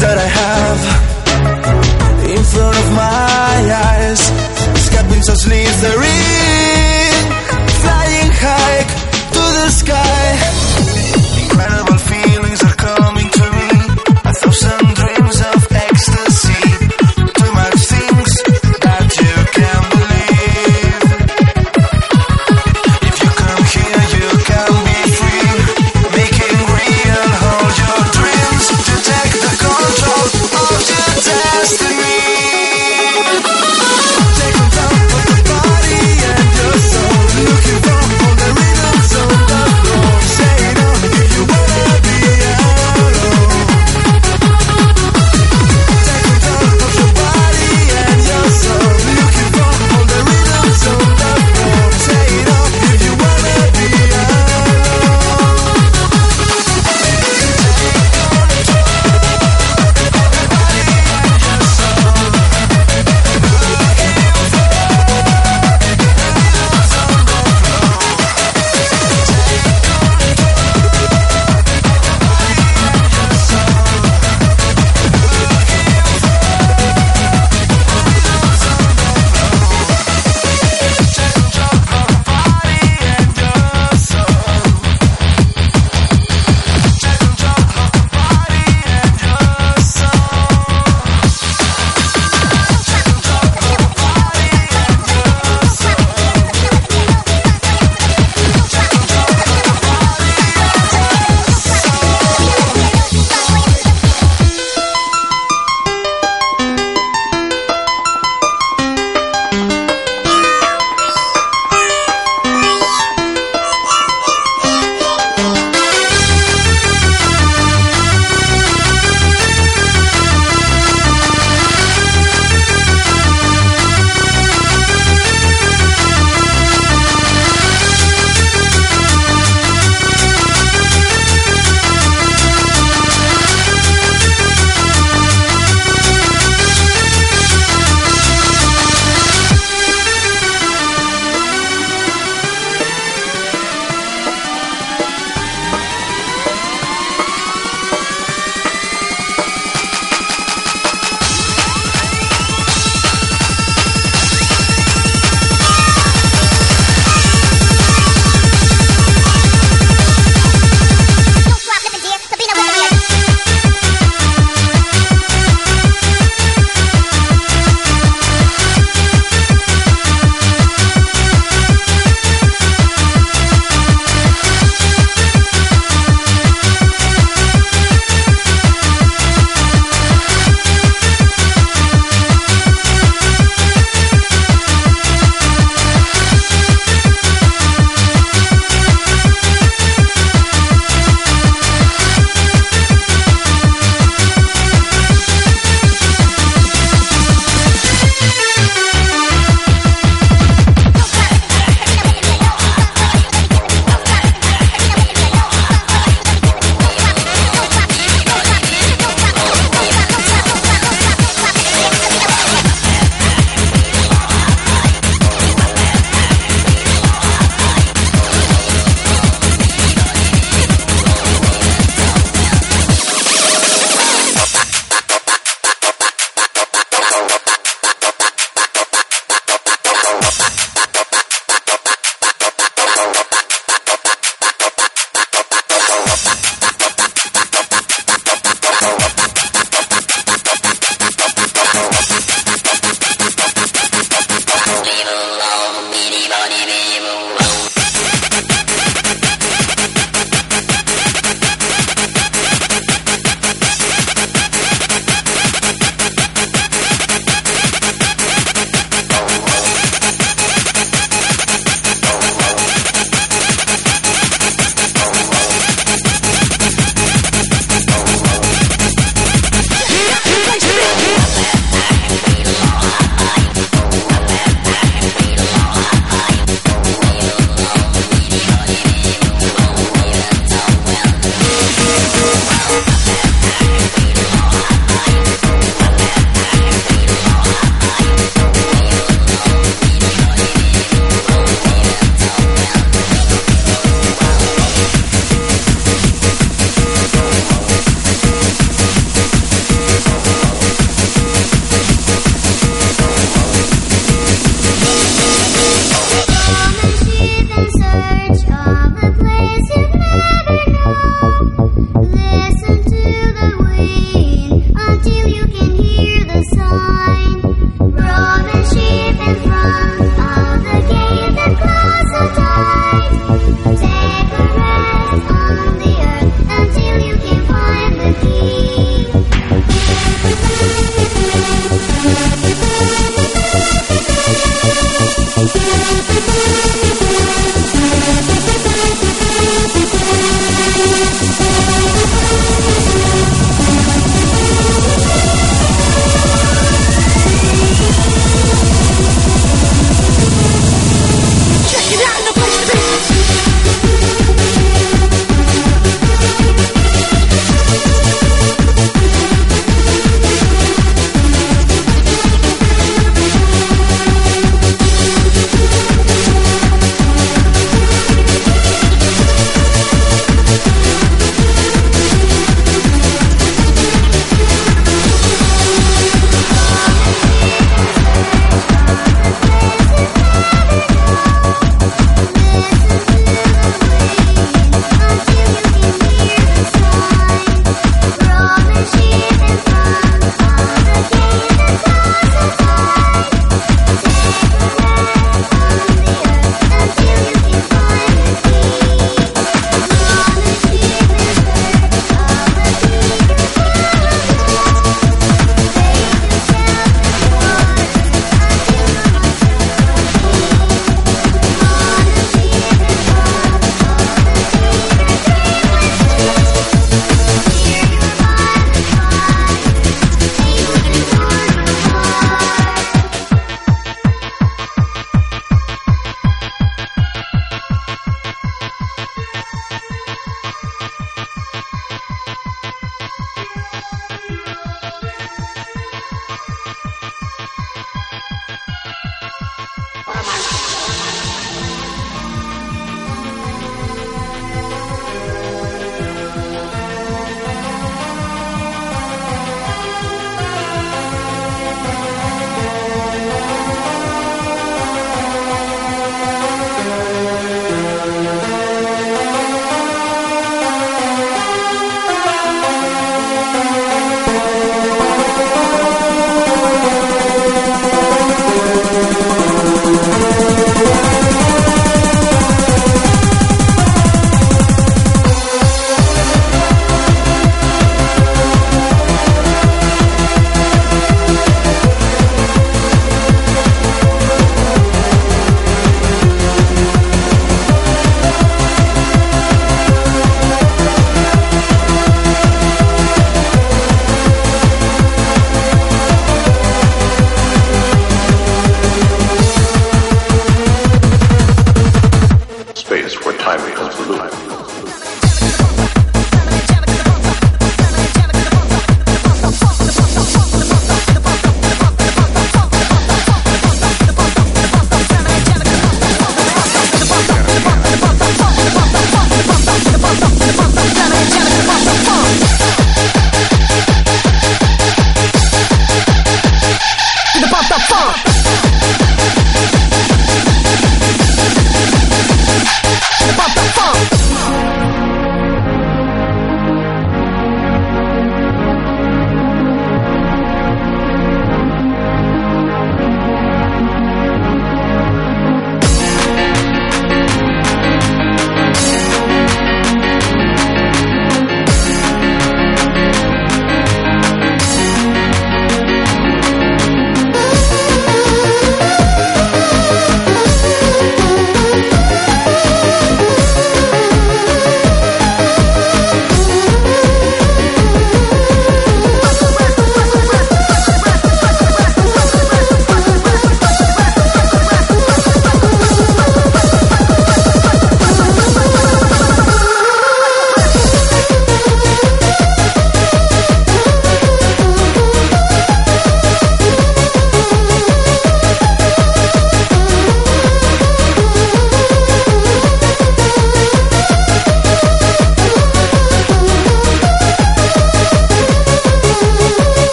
that I have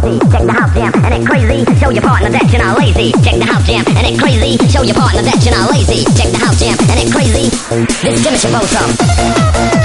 crazy. Check the house jam and it crazy. Show your partner that you're not lazy. Check the house jam and it crazy. Show your partner that you're not lazy. Check the house jam and it crazy. This is Jimmy Chipotle.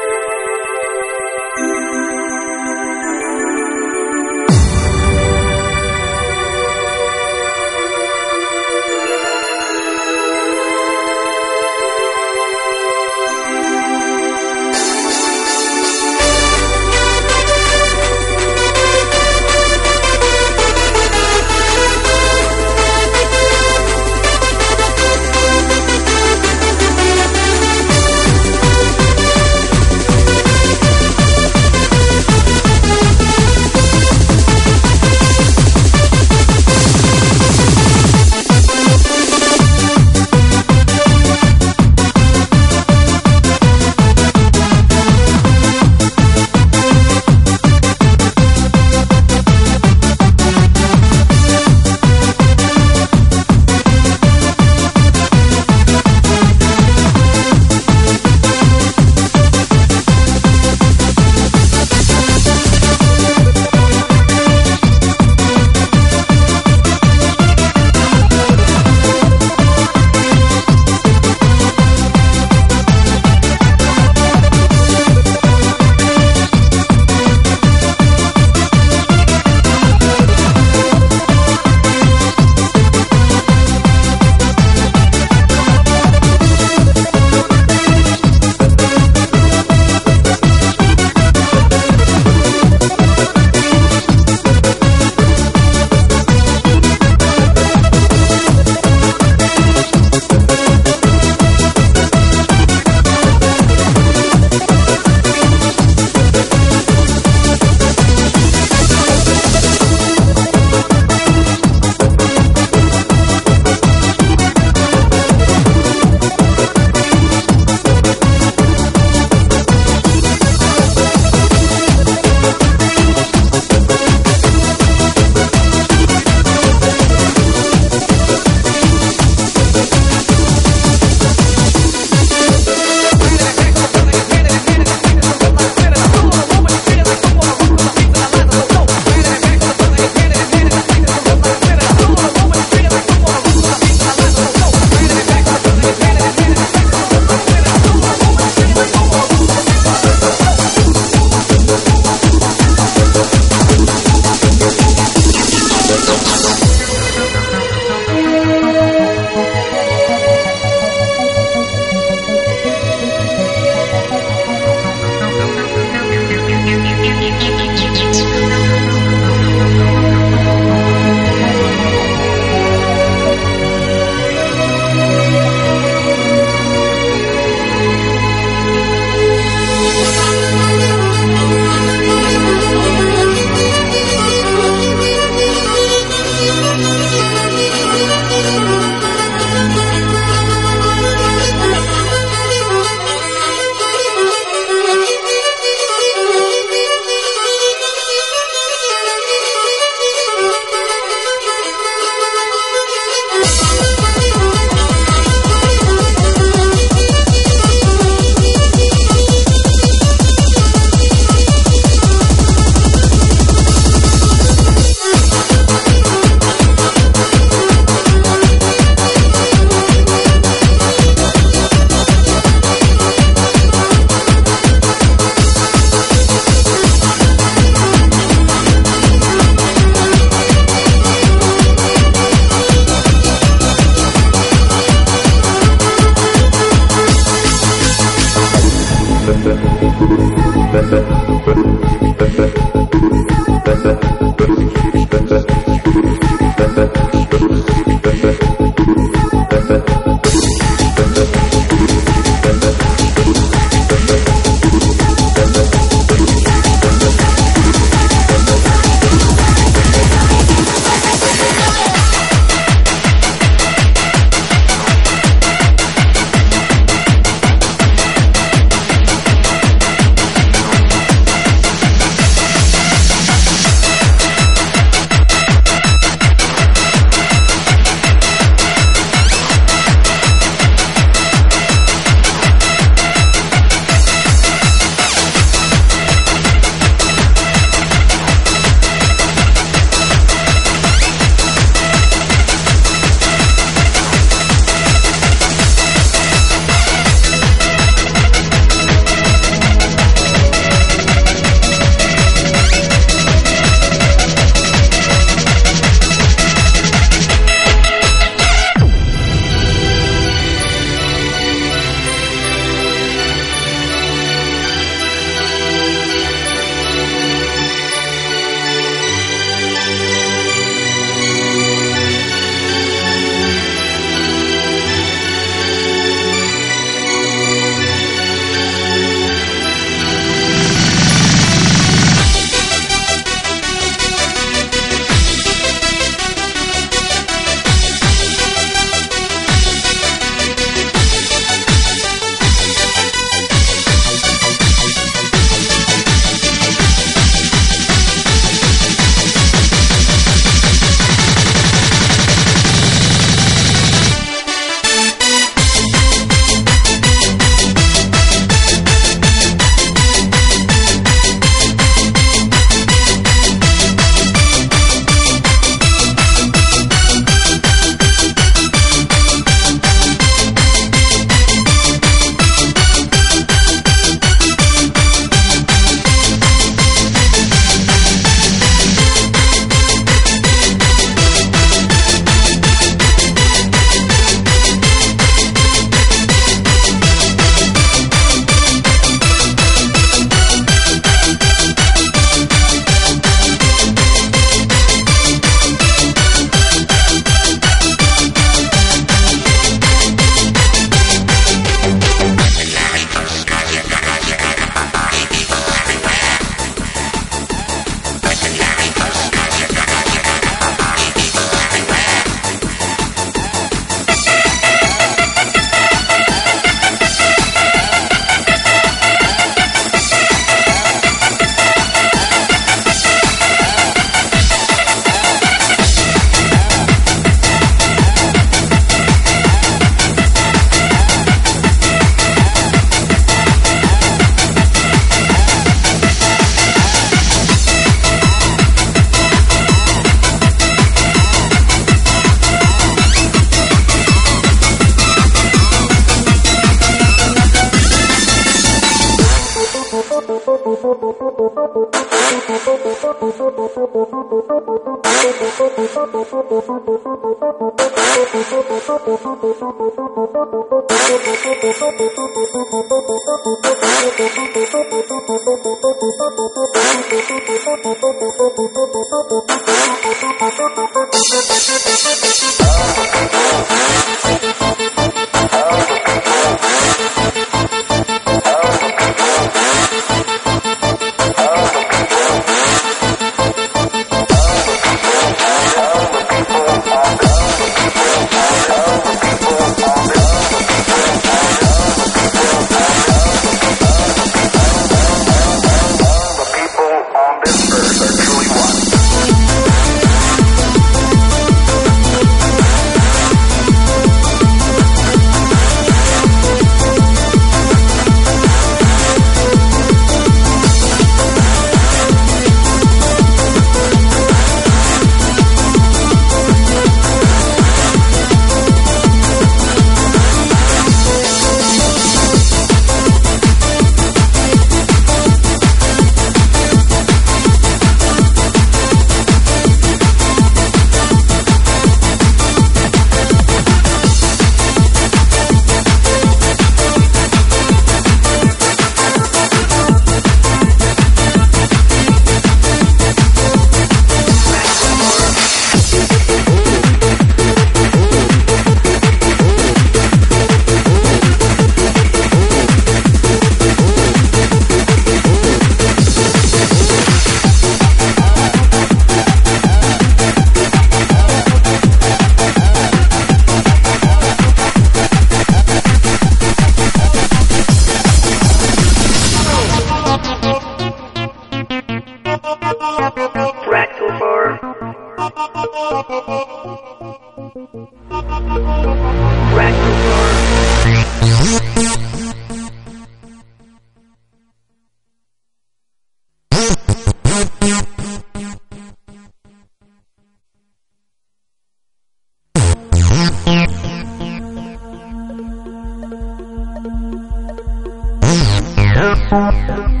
America.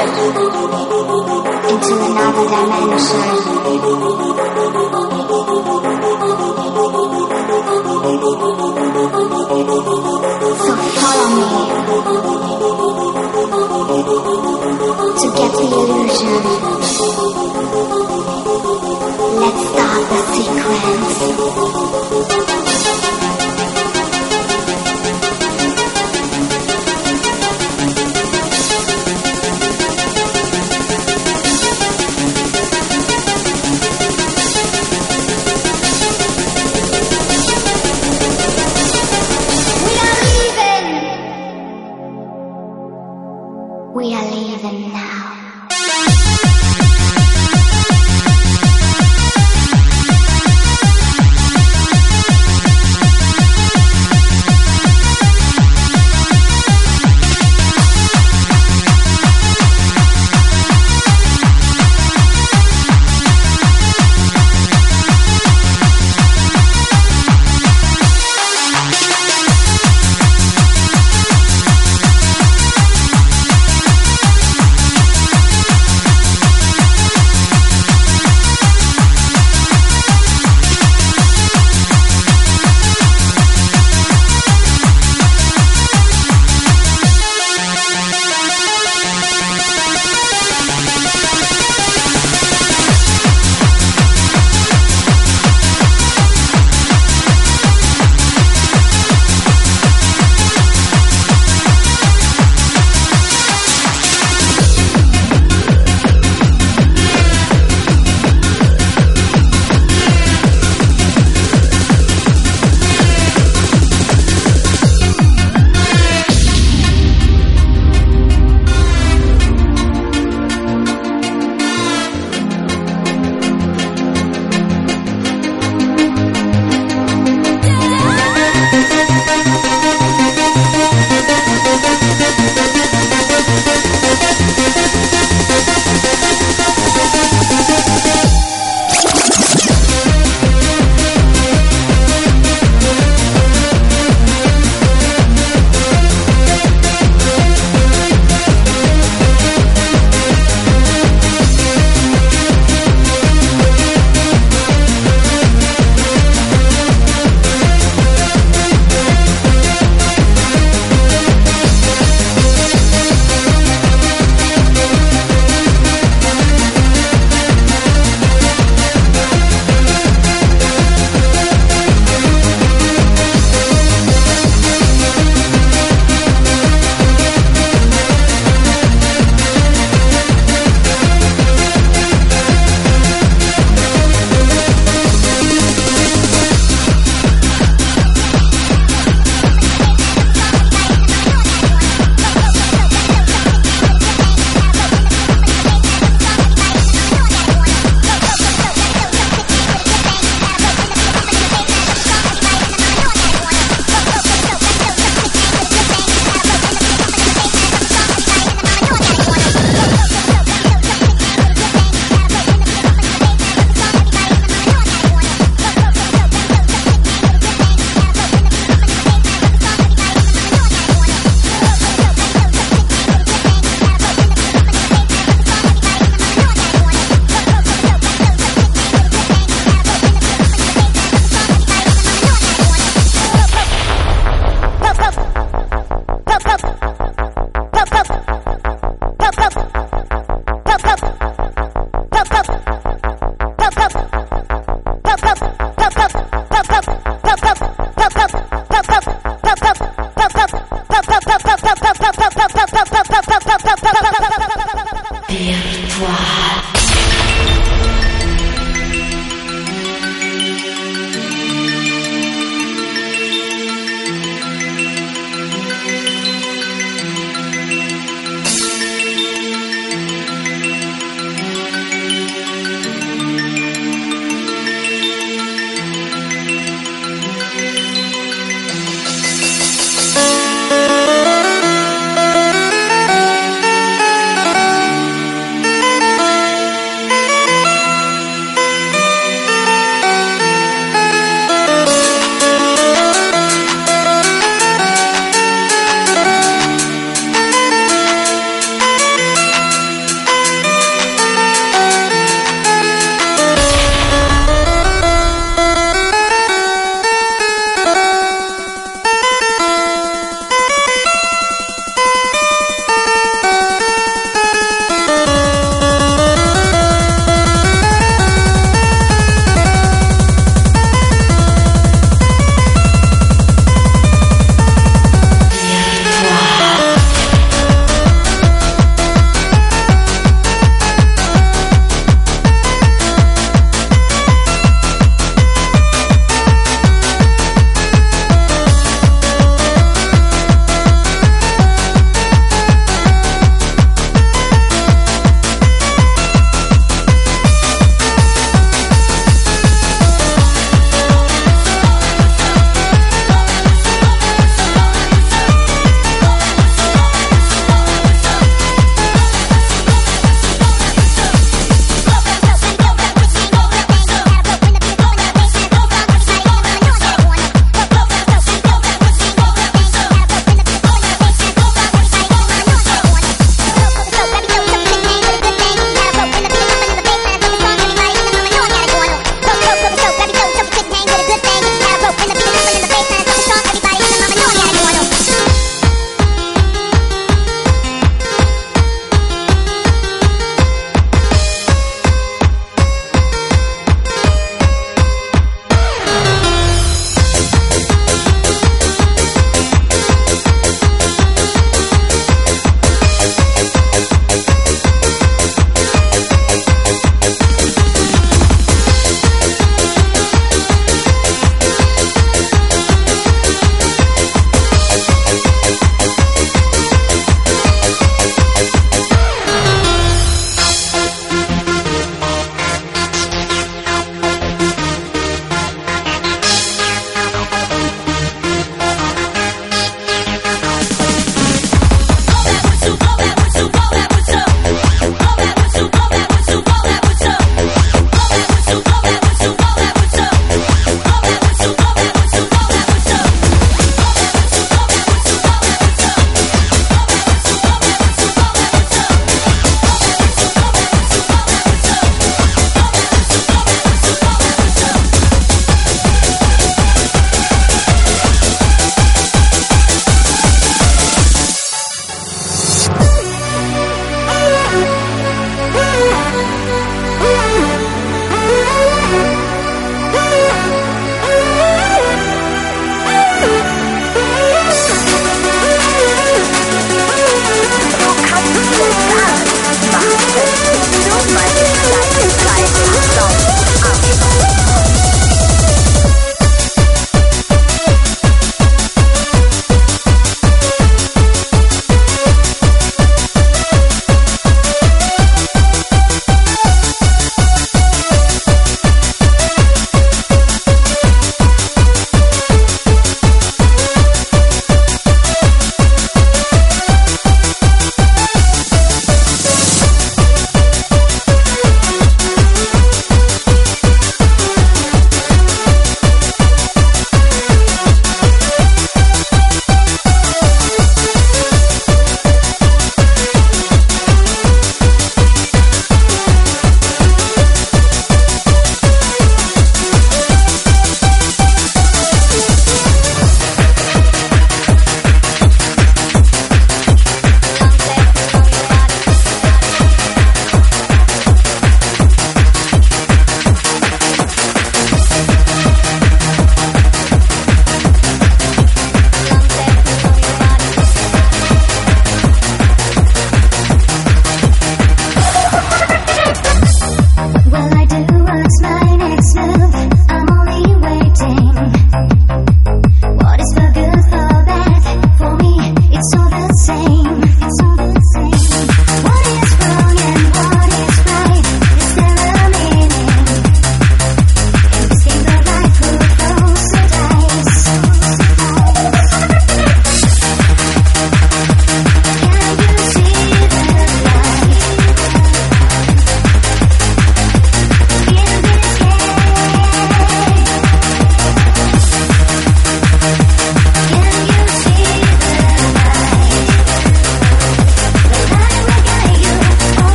into another dimension. So follow me to get the illusion. Let's start the sequence.